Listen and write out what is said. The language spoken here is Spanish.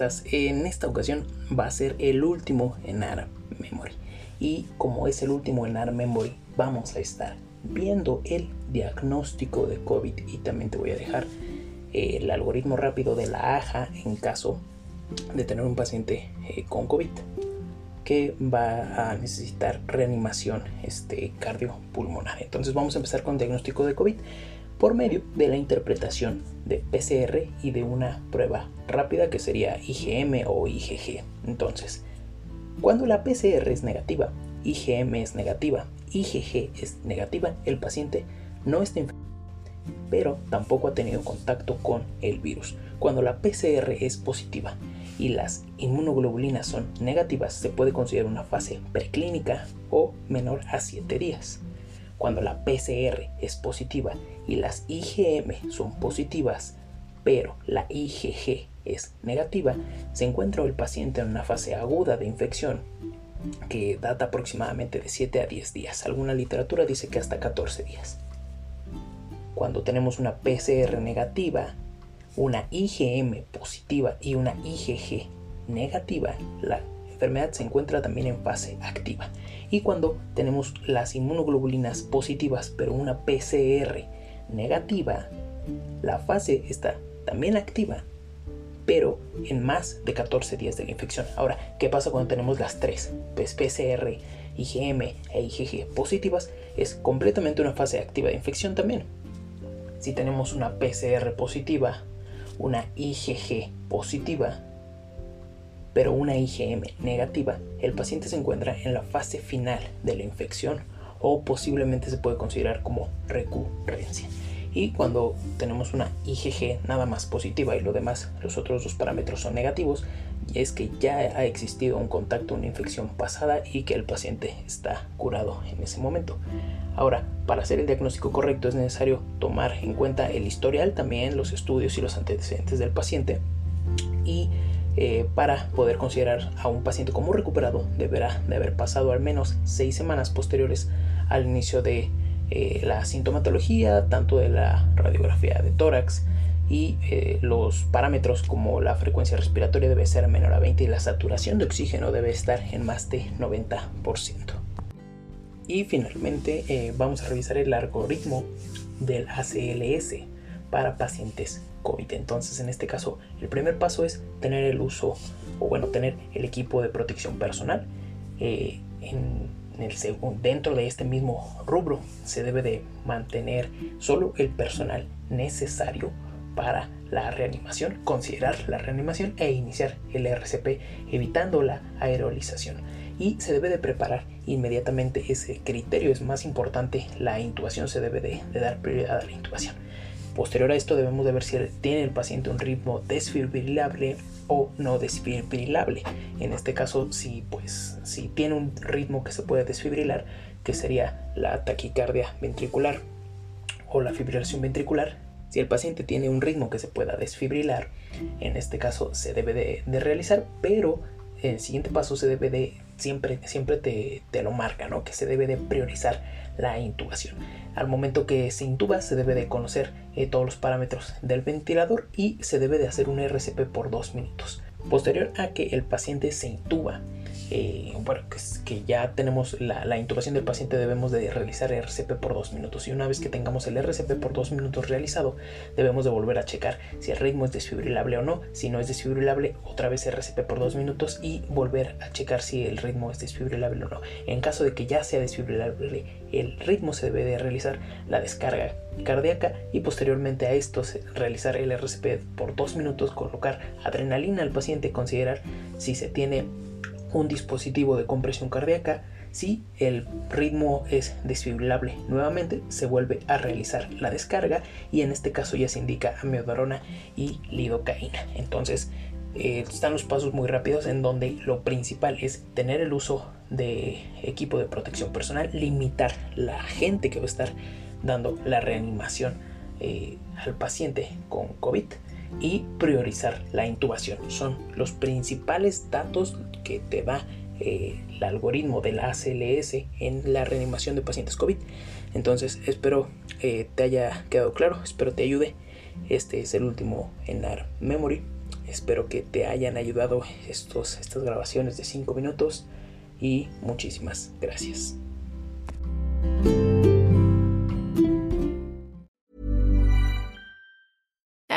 En esta ocasión va a ser el último en AR Memory. Y como es el último en AR Memory, vamos a estar viendo el diagnóstico de COVID y también te voy a dejar el algoritmo rápido de la AJA en caso de tener un paciente eh, con COVID que va a necesitar reanimación este, cardiopulmonar. Entonces vamos a empezar con diagnóstico de COVID por medio de la interpretación de PCR y de una prueba rápida que sería IgM o IgG. Entonces, cuando la PCR es negativa, IgM es negativa, IgG es negativa, el paciente no está infectado, pero tampoco ha tenido contacto con el virus. Cuando la PCR es positiva y las inmunoglobulinas son negativas, se puede considerar una fase preclínica o menor a 7 días. Cuando la PCR es positiva y las IgM son positivas, pero la IgG es negativa, se encuentra el paciente en una fase aguda de infección que data aproximadamente de 7 a 10 días. Alguna literatura dice que hasta 14 días. Cuando tenemos una PCR negativa, una IgM positiva y una IgG negativa, la enfermedad se encuentra también en fase activa. Y cuando tenemos las inmunoglobulinas positivas pero una PCR negativa, la fase está también activa, pero en más de 14 días de la infección. Ahora, ¿qué pasa cuando tenemos las tres? Pues PCR, IgM e IgG positivas, es completamente una fase activa de infección también. Si tenemos una PCR positiva, una IgG positiva, pero una IgM negativa, el paciente se encuentra en la fase final de la infección o posiblemente se puede considerar como recurrencia. Y cuando tenemos una IgG nada más positiva y lo demás, los otros dos parámetros son negativos, es que ya ha existido un contacto, una infección pasada y que el paciente está curado en ese momento. Ahora, para hacer el diagnóstico correcto es necesario tomar en cuenta el historial, también los estudios y los antecedentes del paciente y eh, para poder considerar a un paciente como recuperado deberá de haber pasado al menos seis semanas posteriores al inicio de eh, la sintomatología, tanto de la radiografía de tórax y eh, los parámetros como la frecuencia respiratoria debe ser menor a 20 y la saturación de oxígeno debe estar en más de 90%. Y finalmente vamos a revisar el algoritmo del ACLS para pacientes COVID. Entonces, en este caso, el primer paso es tener el uso, o bueno, tener el equipo de protección personal. Eh, en, el dentro de este mismo rubro se debe de mantener solo el personal necesario para la reanimación, considerar la reanimación e iniciar el RCP evitando la aerolización. Y se debe de preparar inmediatamente ese criterio. Es más importante la intubación, se debe de, dar prioridad a la intubación. Posterior a esto debemos de ver si tiene el paciente un ritmo desfibrilable o no desfibrilable. En este caso, si pues si tiene un ritmo que se puede desfibrilar, que sería la taquicardia ventricular o la fibrilación ventricular, si el paciente tiene un ritmo que se pueda desfibrilar, en este caso se debe de, realizar, pero el siguiente paso se debe de, siempre, siempre te, lo marca, ¿no? Que se debe de priorizar la intubación. Al momento que se intuba se debe de conocer eh, todos los parámetros del ventilador y se debe de hacer un RCP por dos minutos. Posterior a que el paciente se intuba, eh, bueno, que, ya tenemos la, intubación del paciente, debemos de realizar RCP por dos minutos. Y una vez que tengamos el RCP por dos minutos realizado, debemos de volver a checar si el ritmo es desfibrilable o no. Si no es desfibrilable, otra vez RCP por dos minutos y volver a checar si el ritmo es desfibrilable o no. En caso de que ya sea desfibrilable el ritmo, se debe de realizar la descarga cardíaca y posteriormente a esto realizar el RCP por dos minutos, colocar adrenalina al paciente, considerar si se tiene un dispositivo de compresión cardíaca, si el ritmo es desfibrilable nuevamente, se vuelve a realizar la descarga y en este caso ya se indica amiodarona y lidocaína. Entonces, eh, están los pasos muy rápidos en donde lo principal es tener el uso de equipo de protección personal, limitar la gente que va a estar dando la reanimación eh, al paciente con COVID y priorizar la intubación. Son los principales datos que te da eh, el algoritmo de la ACLS en la reanimación de pacientes COVID. Entonces espero eh, te haya quedado claro, espero te ayude. Este es el último en AR Memory. Espero que te hayan ayudado estos, estas grabaciones de 5 minutos y muchísimas gracias.